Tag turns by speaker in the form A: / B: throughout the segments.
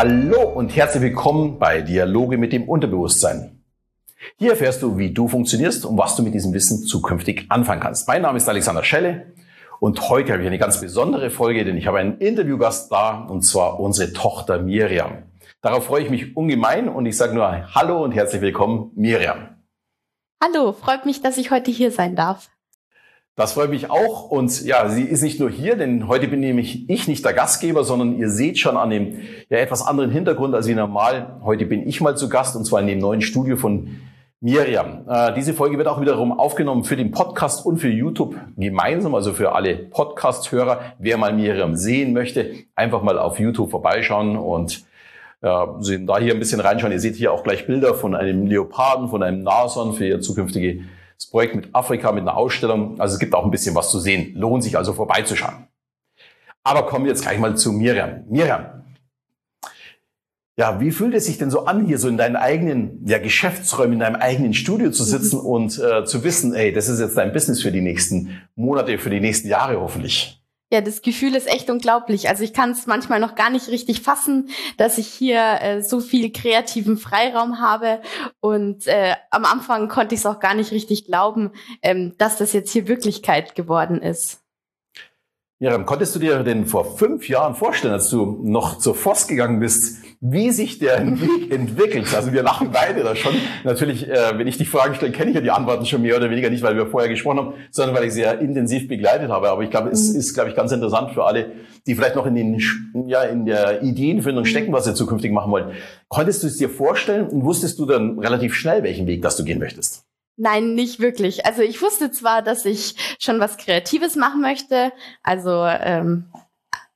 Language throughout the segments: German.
A: Hallo und herzlich willkommen bei Dialoge mit dem Unterbewusstsein. Hier erfährst du, wie du funktionierst und was du mit diesem Wissen zukünftig anfangen kannst. Mein Name ist Alexander Schelle und heute habe ich eine ganz besondere Folge, denn ich habe einen Interviewgast da und zwar unsere Tochter Miriam. Darauf freue ich mich ungemein und ich sage nur Hallo und herzlich willkommen, Miriam.
B: Hallo, freut mich, dass ich heute hier sein darf.
A: Das freut mich auch. Und ja, sie ist nicht nur hier, denn heute bin nämlich ich nicht der Gastgeber, sondern ihr seht schon an dem ja, etwas anderen Hintergrund als wie normal. Heute bin ich mal zu Gast und zwar in dem neuen Studio von Miriam. Äh, diese Folge wird auch wiederum aufgenommen für den Podcast und für YouTube gemeinsam, also für alle Podcast-Hörer. Wer mal Miriam sehen möchte, einfach mal auf YouTube vorbeischauen und ja, sehen da hier ein bisschen reinschauen. Ihr seht hier auch gleich Bilder von einem Leoparden, von einem Nashorn für ihr zukünftige das Projekt mit Afrika, mit einer Ausstellung. Also es gibt auch ein bisschen was zu sehen. Lohnt sich also vorbeizuschauen. Aber kommen wir jetzt gleich mal zu Miriam. Miriam, ja, wie fühlt es sich denn so an, hier so in deinen eigenen ja, Geschäftsräumen, in deinem eigenen Studio zu sitzen und äh, zu wissen, ey, das ist jetzt dein Business für die nächsten Monate, für die nächsten Jahre hoffentlich?
B: Ja, das Gefühl ist echt unglaublich. Also ich kann es manchmal noch gar nicht richtig fassen, dass ich hier äh, so viel kreativen Freiraum habe. Und äh, am Anfang konnte ich es auch gar nicht richtig glauben, ähm, dass das jetzt hier Wirklichkeit geworden ist.
A: Miriam, konntest du dir denn vor fünf Jahren vorstellen, als du noch zur FOS gegangen bist, wie sich der Weg entwickelt? Also wir lachen beide da schon. Natürlich, äh, wenn ich die Fragen stelle, kenne ich ja die Antworten schon mehr oder weniger nicht, weil wir vorher gesprochen haben, sondern weil ich sehr intensiv begleitet habe. Aber ich glaube, es mhm. ist, glaube ich, ganz interessant für alle, die vielleicht noch in den, ja, in der Ideenfindung mhm. stecken, was sie zukünftig machen wollen. Konntest du es dir vorstellen und wusstest du dann relativ schnell, welchen Weg das du gehen möchtest?
B: Nein, nicht wirklich. Also ich wusste zwar, dass ich schon was Kreatives machen möchte, also ähm,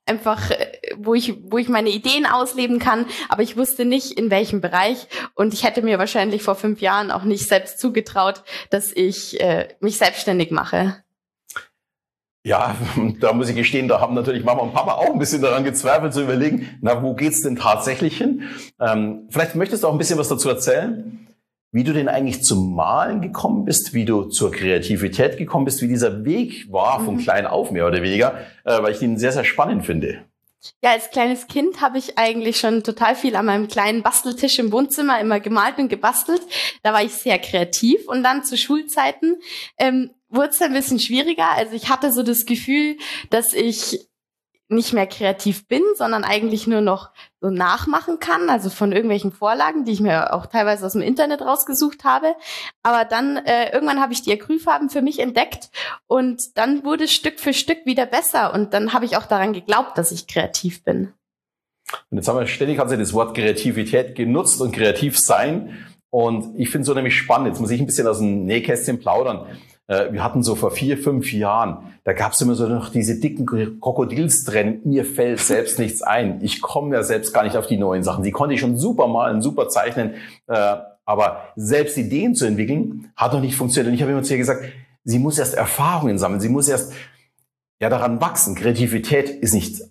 B: einfach, äh, wo ich, wo ich meine Ideen ausleben kann, aber ich wusste nicht, in welchem Bereich. Und ich hätte mir wahrscheinlich vor fünf Jahren auch nicht selbst zugetraut, dass ich äh, mich selbstständig mache.
A: Ja, da muss ich gestehen, da haben natürlich Mama und Papa auch ein bisschen daran gezweifelt zu überlegen, na, wo geht's denn tatsächlich hin? Ähm, vielleicht möchtest du auch ein bisschen was dazu erzählen wie du denn eigentlich zum Malen gekommen bist, wie du zur Kreativität gekommen bist, wie dieser Weg war von mhm. klein auf mehr oder weniger, äh, weil ich den sehr, sehr spannend finde.
B: Ja, als kleines Kind habe ich eigentlich schon total viel an meinem kleinen Basteltisch im Wohnzimmer immer gemalt und gebastelt. Da war ich sehr kreativ und dann zu Schulzeiten ähm, wurde es ein bisschen schwieriger. Also ich hatte so das Gefühl, dass ich nicht mehr kreativ bin, sondern eigentlich nur noch so nachmachen kann, also von irgendwelchen Vorlagen, die ich mir auch teilweise aus dem Internet rausgesucht habe. Aber dann äh, irgendwann habe ich die Acrylfarben für mich entdeckt und dann wurde Stück für Stück wieder besser und dann habe ich auch daran geglaubt, dass ich kreativ bin.
A: Und jetzt haben wir ständig also das Wort Kreativität genutzt und kreativ sein. Und ich finde es so nämlich spannend. Jetzt muss ich ein bisschen aus dem Nähkästchen plaudern. Äh, wir hatten so vor vier, fünf Jahren, da gab es immer so noch diese dicken Krokodilstrennen. Mir fällt selbst nichts ein. Ich komme ja selbst gar nicht auf die neuen Sachen. Die konnte ich schon super malen, super zeichnen. Äh, aber selbst Ideen zu entwickeln, hat noch nicht funktioniert. Und ich habe immer zu ihr gesagt, sie muss erst Erfahrungen sammeln. Sie muss erst ja daran wachsen. Kreativität ist nicht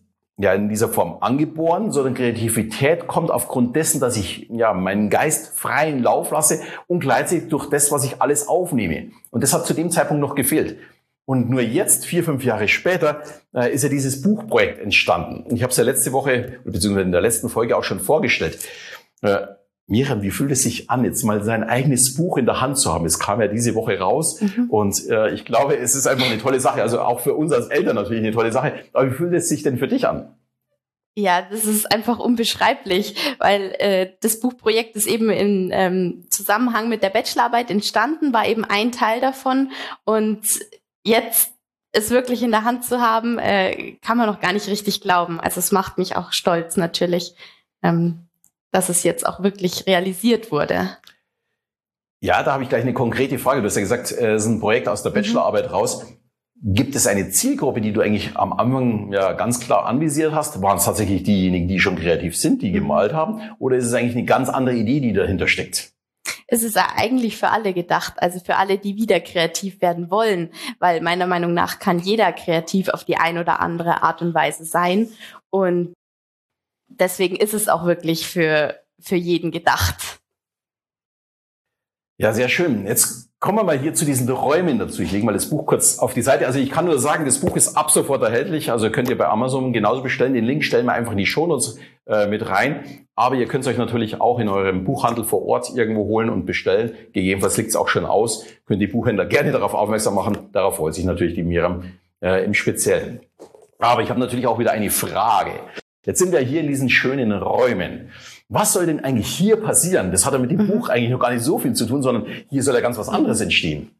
A: ja in dieser Form angeboren, sondern Kreativität kommt aufgrund dessen, dass ich ja meinen Geist freien Lauf lasse und gleichzeitig durch das, was ich alles aufnehme. Und das hat zu dem Zeitpunkt noch gefehlt. Und nur jetzt, vier, fünf Jahre später, äh, ist ja dieses Buchprojekt entstanden. Ich habe es ja letzte Woche, beziehungsweise in der letzten Folge auch schon vorgestellt. Äh, Miriam, wie fühlt es sich an, jetzt mal sein eigenes Buch in der Hand zu haben? Es kam ja diese Woche raus mhm. und äh, ich glaube, es ist einfach eine tolle Sache. Also auch für uns als Eltern natürlich eine tolle Sache. Aber wie fühlt es sich denn für dich an?
B: Ja, das ist einfach unbeschreiblich, weil äh, das Buchprojekt ist eben im ähm, Zusammenhang mit der Bachelorarbeit entstanden, war eben ein Teil davon und jetzt es wirklich in der Hand zu haben, äh, kann man noch gar nicht richtig glauben. Also es macht mich auch stolz natürlich. Ähm, dass es jetzt auch wirklich realisiert wurde?
A: Ja, da habe ich gleich eine konkrete Frage. Du hast ja gesagt, äh, es ist ein Projekt aus der mhm. Bachelorarbeit mhm. raus. Gibt es eine Zielgruppe, die du eigentlich am Anfang ja ganz klar anvisiert hast? Waren es tatsächlich diejenigen, die schon kreativ sind, die mhm. gemalt haben? Oder ist es eigentlich eine ganz andere Idee, die dahinter steckt?
B: Es ist eigentlich für alle gedacht, also für alle, die wieder kreativ werden wollen, weil meiner Meinung nach kann jeder kreativ auf die ein oder andere Art und Weise sein. Und deswegen ist es auch wirklich für, für jeden gedacht.
A: Ja, sehr schön. Jetzt kommen wir mal hier zu diesen Räumen dazu. Ich lege mal das Buch kurz auf die Seite. Also ich kann nur sagen, das Buch ist ab sofort erhältlich. Also könnt ihr bei Amazon genauso bestellen. Den Link stellen wir einfach in die Shownotes äh, mit rein. Aber ihr könnt es euch natürlich auch in eurem Buchhandel vor Ort irgendwo holen und bestellen. Gegebenenfalls liegt es auch schon aus. Könnt die Buchhändler gerne darauf aufmerksam machen. Darauf freut sich natürlich die Miriam äh, im Speziellen. Aber ich habe natürlich auch wieder eine Frage. Jetzt sind wir hier in diesen schönen Räumen. Was soll denn eigentlich hier passieren? Das hat ja mit dem mhm. Buch eigentlich noch gar nicht so viel zu tun, sondern hier soll ja ganz was anderes entstehen.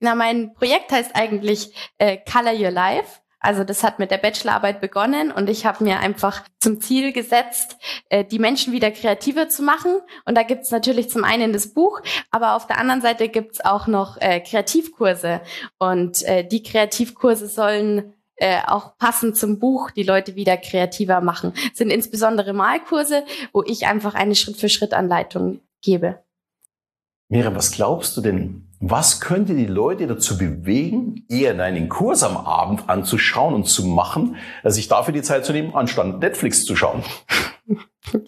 B: Na, mein Projekt heißt eigentlich äh, Color Your Life. Also das hat mit der Bachelorarbeit begonnen und ich habe mir einfach zum Ziel gesetzt, äh, die Menschen wieder kreativer zu machen. Und da gibt's natürlich zum einen das Buch, aber auf der anderen Seite gibt's auch noch äh, Kreativkurse. Und äh, die Kreativkurse sollen äh, auch passend zum Buch die Leute wieder kreativer machen. Das sind insbesondere Malkurse, wo ich einfach eine Schritt-für-Schritt-Anleitung gebe.
A: Miriam, was glaubst du denn, was könnte die Leute dazu bewegen, eher deinen Kurs am Abend anzuschauen und zu machen, sich dafür die Zeit zu nehmen, anstatt Netflix zu schauen?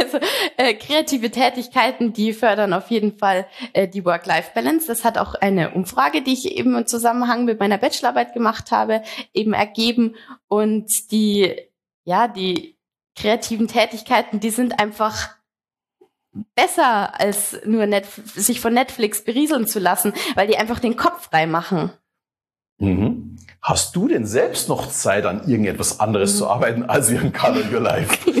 B: Also äh, kreative Tätigkeiten, die fördern auf jeden Fall äh, die Work-Life-Balance. Das hat auch eine Umfrage, die ich eben im Zusammenhang mit meiner Bachelorarbeit gemacht habe, eben ergeben. Und die, ja, die kreativen Tätigkeiten, die sind einfach besser als nur Netf sich von Netflix berieseln zu lassen, weil die einfach den Kopf frei machen.
A: Mhm. Hast du denn selbst noch Zeit, an irgendetwas anderes mhm. zu arbeiten, als an Color Your Life?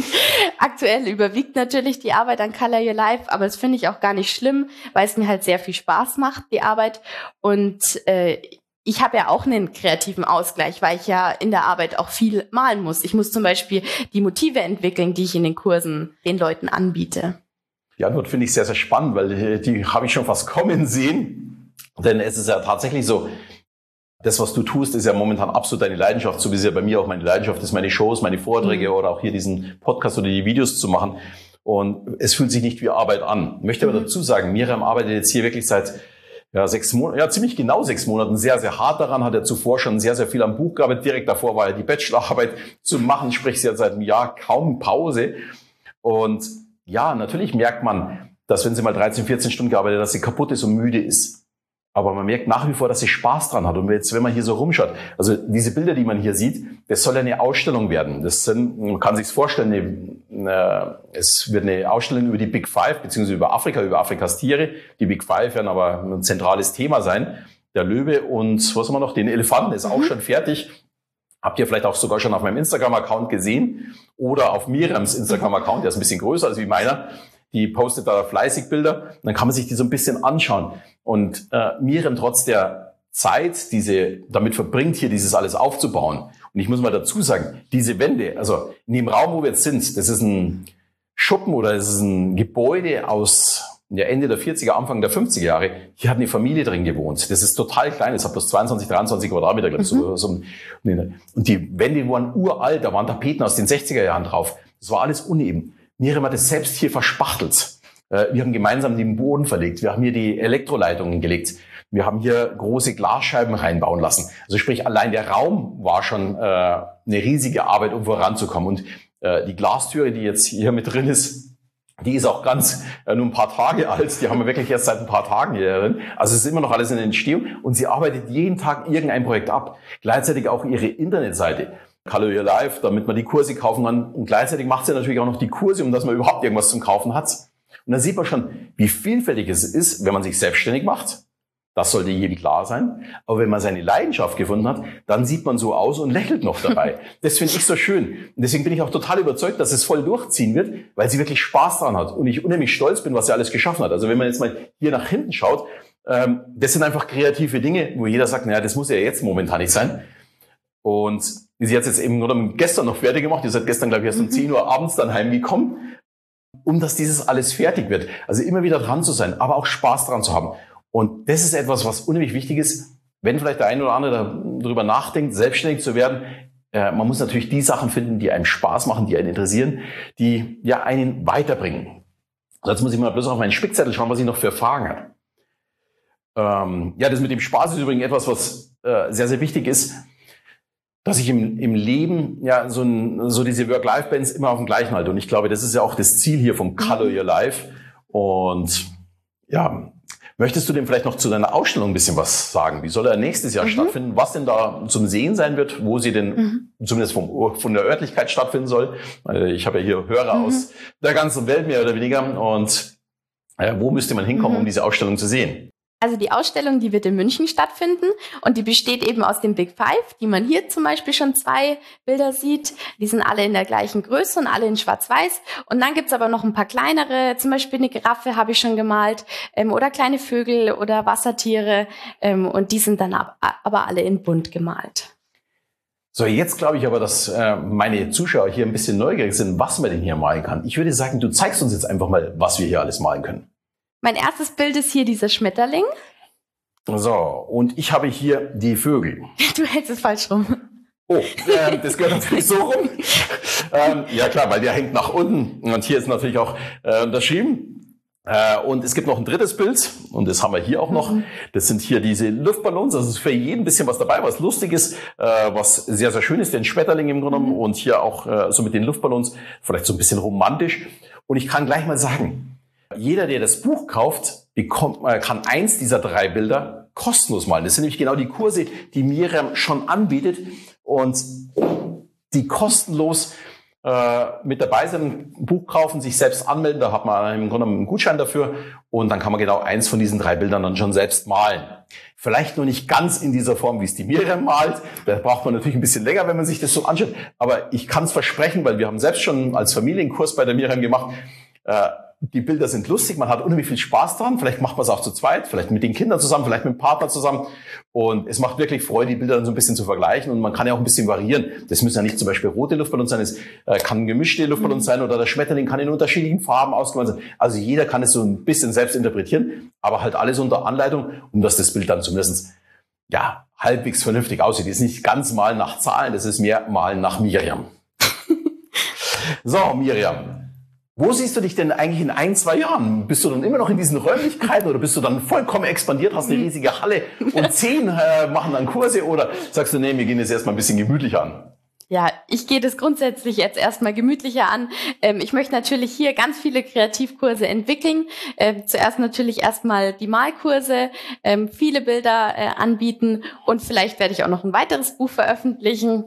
B: Aktuell überwiegt natürlich die Arbeit an Color Your Life, aber das finde ich auch gar nicht schlimm, weil es mir halt sehr viel Spaß macht, die Arbeit. Und äh, ich habe ja auch einen kreativen Ausgleich, weil ich ja in der Arbeit auch viel malen muss. Ich muss zum Beispiel die Motive entwickeln, die ich in den Kursen den Leuten anbiete.
A: Die Antwort finde ich sehr, sehr spannend, weil die, die habe ich schon fast kommen sehen. Denn es ist ja tatsächlich so, das, was du tust, ist ja momentan absolut deine Leidenschaft, so wie es ja bei mir auch meine Leidenschaft ist, meine Shows, meine Vorträge mhm. oder auch hier diesen Podcast oder die Videos zu machen. Und es fühlt sich nicht wie Arbeit an. Ich möchte aber mhm. dazu sagen, Miriam arbeitet jetzt hier wirklich seit ja, sechs Monaten, ja, ziemlich genau sechs Monaten sehr, sehr hart daran, hat er zuvor schon sehr, sehr viel am Buch gearbeitet. Direkt davor war ja die Bachelorarbeit zu machen, sprich, sie hat seit einem Jahr kaum Pause. Und ja, natürlich merkt man, dass wenn sie mal 13, 14 Stunden gearbeitet hat, dass sie kaputt ist und müde ist. Aber man merkt nach wie vor, dass sie Spaß dran hat. Und jetzt, wenn man hier so rumschaut, also diese Bilder, die man hier sieht, das soll eine Ausstellung werden. Das sind, man kann sich vorstellen, eine, eine, es wird eine Ausstellung über die Big Five, beziehungsweise über Afrika, über Afrikas Tiere. Die Big Five werden aber ein zentrales Thema sein. Der Löwe und was haben wir noch? Den Elefanten ist auch mhm. schon fertig. Habt ihr vielleicht auch sogar schon auf meinem Instagram-Account gesehen oder auf Miriams Instagram-Account, der ist ein bisschen größer als wie meiner. Die postet da fleißig Bilder. Dann kann man sich die so ein bisschen anschauen. Und äh, Miriam trotz der Zeit, diese damit verbringt, hier dieses alles aufzubauen. Und ich muss mal dazu sagen, diese Wände, also in dem Raum, wo wir jetzt sind, das ist ein Schuppen oder das ist ein Gebäude aus ja, Ende der 40er, Anfang der 50er Jahre, hier hat eine Familie drin gewohnt. Das ist total klein, es hat bloß 22, 23 Quadratmeter, glaube ich. Mhm. So, so, und die Wände waren uralt, da waren Tapeten aus den 60er Jahren drauf. Das war alles uneben. Miriam hat es selbst hier verspachtelt. Äh, wir haben gemeinsam den Boden verlegt. Wir haben hier die Elektroleitungen gelegt. Wir haben hier große Glasscheiben reinbauen lassen. Also sprich, allein der Raum war schon äh, eine riesige Arbeit, um voranzukommen. Und äh, die Glastüre, die jetzt hier mit drin ist, die ist auch ganz äh, nur ein paar Tage alt. Die haben wir wirklich erst seit ein paar Tagen hier drin. Also es ist immer noch alles in Entstehung. Und sie arbeitet jeden Tag irgendein Projekt ab. Gleichzeitig auch ihre Internetseite. Color Your Life, damit man die Kurse kaufen kann. Und gleichzeitig macht sie natürlich auch noch die Kurse, um dass man überhaupt irgendwas zum Kaufen hat. Und da sieht man schon, wie vielfältig es ist, wenn man sich selbstständig macht das sollte jedem klar sein. Aber wenn man seine Leidenschaft gefunden hat, dann sieht man so aus und lächelt noch dabei. Das finde ich so schön. Und deswegen bin ich auch total überzeugt, dass es voll durchziehen wird, weil sie wirklich Spaß daran hat. Und ich unheimlich stolz bin, was sie alles geschaffen hat. Also wenn man jetzt mal hier nach hinten schaut, ähm, das sind einfach kreative Dinge, wo jeder sagt, naja, das muss ja jetzt momentan nicht sein. Und sie hat es jetzt eben oder gestern noch fertig gemacht. Ihr seid gestern, glaube ich, erst um 10 mhm. Uhr abends dann heimgekommen, um dass dieses alles fertig wird. Also immer wieder dran zu sein, aber auch Spaß dran zu haben. Und das ist etwas, was unheimlich wichtig ist, wenn vielleicht der eine oder andere darüber nachdenkt, selbstständig zu werden. Äh, man muss natürlich die Sachen finden, die einem Spaß machen, die einen interessieren, die ja einen weiterbringen. Jetzt muss ich mal bloß auf meinen Spickzettel schauen, was ich noch für Fragen habe. Ähm, ja, das mit dem Spaß ist übrigens etwas, was äh, sehr, sehr wichtig ist, dass ich im, im Leben ja so, ein, so diese Work-Life-Bands immer auf dem gleichen halte. Und ich glaube, das ist ja auch das Ziel hier vom Color Your Life. Und ja, Möchtest du dem vielleicht noch zu deiner Ausstellung ein bisschen was sagen? Wie soll er nächstes Jahr mhm. stattfinden? Was denn da zum Sehen sein wird? Wo sie denn mhm. zumindest vom, von der Örtlichkeit stattfinden soll? Ich habe ja hier Hörer mhm. aus der ganzen Welt mehr oder weniger. Und äh, wo müsste man hinkommen, um mhm. diese Ausstellung zu sehen?
B: Also die Ausstellung, die wird in München stattfinden und die besteht eben aus dem Big Five, die man hier zum Beispiel schon zwei Bilder sieht. Die sind alle in der gleichen Größe und alle in Schwarz-Weiß. Und dann gibt's aber noch ein paar kleinere, zum Beispiel eine Giraffe habe ich schon gemalt ähm, oder kleine Vögel oder Wassertiere ähm, und die sind dann ab, aber alle in bunt gemalt.
A: So, jetzt glaube ich aber, dass äh, meine Zuschauer hier ein bisschen neugierig sind, was man denn hier malen kann. Ich würde sagen, du zeigst uns jetzt einfach mal, was wir hier alles malen können.
B: Mein erstes Bild ist hier dieser Schmetterling.
A: So, und ich habe hier die Vögel.
B: Du hältst es falsch rum.
A: Oh, äh, das gehört natürlich so rum. ähm, ja klar, weil der hängt nach unten. Und hier ist natürlich auch äh, unterschrieben. Äh, und es gibt noch ein drittes Bild, und das haben wir hier auch noch. Mhm. Das sind hier diese Luftballons. Das ist für jeden ein bisschen was dabei, was lustig ist, äh, was sehr, sehr schön ist, den Schmetterling im Grunde genommen. Mhm. Und hier auch äh, so mit den Luftballons, vielleicht so ein bisschen romantisch. Und ich kann gleich mal sagen, jeder, der das Buch kauft, bekommt, äh, kann eins dieser drei Bilder kostenlos malen. Das sind nämlich genau die Kurse, die Miriam schon anbietet und die kostenlos äh, mit dabei sind, ein Buch kaufen, sich selbst anmelden. Da hat man im Grunde einen Gutschein dafür und dann kann man genau eins von diesen drei Bildern dann schon selbst malen. Vielleicht nur nicht ganz in dieser Form, wie es die Miriam malt. Da braucht man natürlich ein bisschen länger, wenn man sich das so anschaut. Aber ich kann es versprechen, weil wir haben selbst schon als Familienkurs bei der Miriam gemacht. Äh, die Bilder sind lustig, man hat unheimlich viel Spaß dran. Vielleicht macht man es auch zu zweit, vielleicht mit den Kindern zusammen, vielleicht mit dem Partner zusammen. Und es macht wirklich Freude, die Bilder dann so ein bisschen zu vergleichen. Und man kann ja auch ein bisschen variieren. Das müssen ja nicht zum Beispiel rote Luftballons sein, es äh, kann gemischte Luftballons sein oder der Schmetterling kann in unterschiedlichen Farben ausgemalt sein. Also jeder kann es so ein bisschen selbst interpretieren, aber halt alles unter Anleitung, um dass das Bild dann zumindest ja, halbwegs vernünftig aussieht. Das ist nicht ganz mal nach Zahlen, das ist mehr mal nach Miriam. so, Miriam, wo siehst du dich denn eigentlich in ein, zwei Jahren? Bist du dann immer noch in diesen Räumlichkeiten oder bist du dann vollkommen expandiert, hast eine riesige Halle und zehn äh, machen dann Kurse oder sagst du, nee, wir gehen jetzt erstmal ein bisschen gemütlicher an?
B: Ja, ich gehe das grundsätzlich jetzt erstmal gemütlicher an. Ähm, ich möchte natürlich hier ganz viele Kreativkurse entwickeln. Ähm, zuerst natürlich erstmal die Malkurse, ähm, viele Bilder äh, anbieten und vielleicht werde ich auch noch ein weiteres Buch veröffentlichen.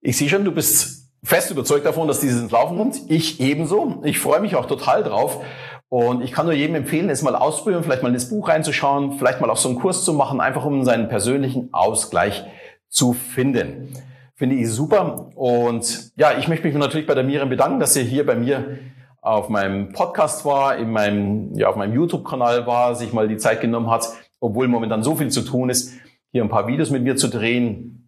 A: Ich sehe schon, du bist fest überzeugt davon, dass dieses ins Laufen kommt. Ich ebenso. Ich freue mich auch total drauf. Und ich kann nur jedem empfehlen, es mal ausprobieren, vielleicht mal in das Buch reinzuschauen, vielleicht mal auf so einen Kurs zu machen, einfach um seinen persönlichen Ausgleich zu finden. Finde ich super. Und ja, ich möchte mich natürlich bei der Miriam bedanken, dass sie hier bei mir auf meinem Podcast war, in meinem, ja, auf meinem YouTube-Kanal war, sich mal die Zeit genommen hat, obwohl momentan so viel zu tun ist, hier ein paar Videos mit mir zu drehen,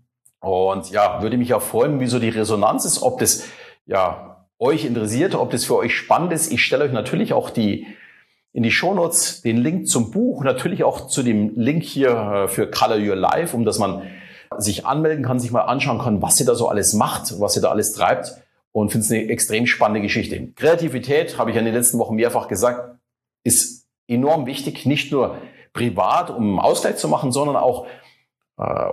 A: und ja, würde mich auch freuen, wie so die Resonanz ist, ob das ja euch interessiert, ob das für euch spannend ist. Ich stelle euch natürlich auch die in die Shownotes den Link zum Buch, natürlich auch zu dem Link hier äh, für Color Your Life, um dass man sich anmelden kann, sich mal anschauen kann, was ihr da so alles macht, was ihr da alles treibt und finde es eine extrem spannende Geschichte. Kreativität, habe ich in den letzten Wochen mehrfach gesagt, ist enorm wichtig, nicht nur privat, um Ausgleich zu machen, sondern auch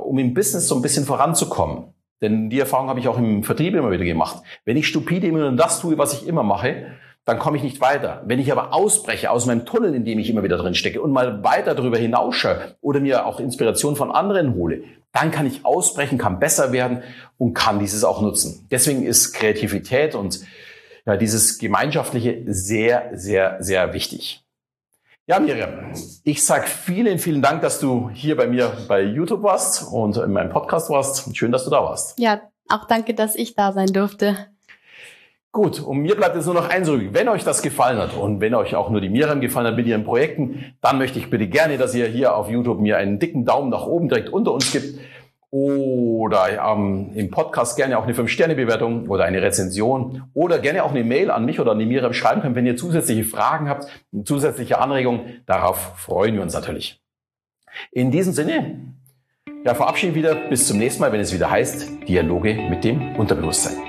A: um im Business so ein bisschen voranzukommen. Denn die Erfahrung habe ich auch im Vertrieb immer wieder gemacht. Wenn ich stupide immer nur das tue, was ich immer mache, dann komme ich nicht weiter. Wenn ich aber ausbreche aus meinem Tunnel, in dem ich immer wieder drin stecke und mal weiter darüber hinausschaue oder mir auch Inspiration von anderen hole, dann kann ich ausbrechen, kann besser werden und kann dieses auch nutzen. Deswegen ist Kreativität und ja, dieses Gemeinschaftliche sehr, sehr, sehr wichtig. Ja, Miriam, ich sag vielen, vielen Dank, dass du hier bei mir bei YouTube warst und in meinem Podcast warst. Schön, dass du da warst.
B: Ja, auch danke, dass ich da sein durfte.
A: Gut, und mir bleibt jetzt nur noch eins übrig. Wenn euch das gefallen hat und wenn euch auch nur die Miriam gefallen hat mit ihren Projekten, dann möchte ich bitte gerne, dass ihr hier auf YouTube mir einen dicken Daumen nach oben direkt unter uns gibt oder ähm, im Podcast gerne auch eine 5-Sterne-Bewertung oder eine Rezension oder gerne auch eine Mail an mich oder an die Miriam schreiben können, wenn ihr zusätzliche Fragen habt, zusätzliche Anregungen. Darauf freuen wir uns natürlich. In diesem Sinne, ja, verabschieden wieder bis zum nächsten Mal, wenn es wieder heißt Dialoge mit dem Unterbewusstsein.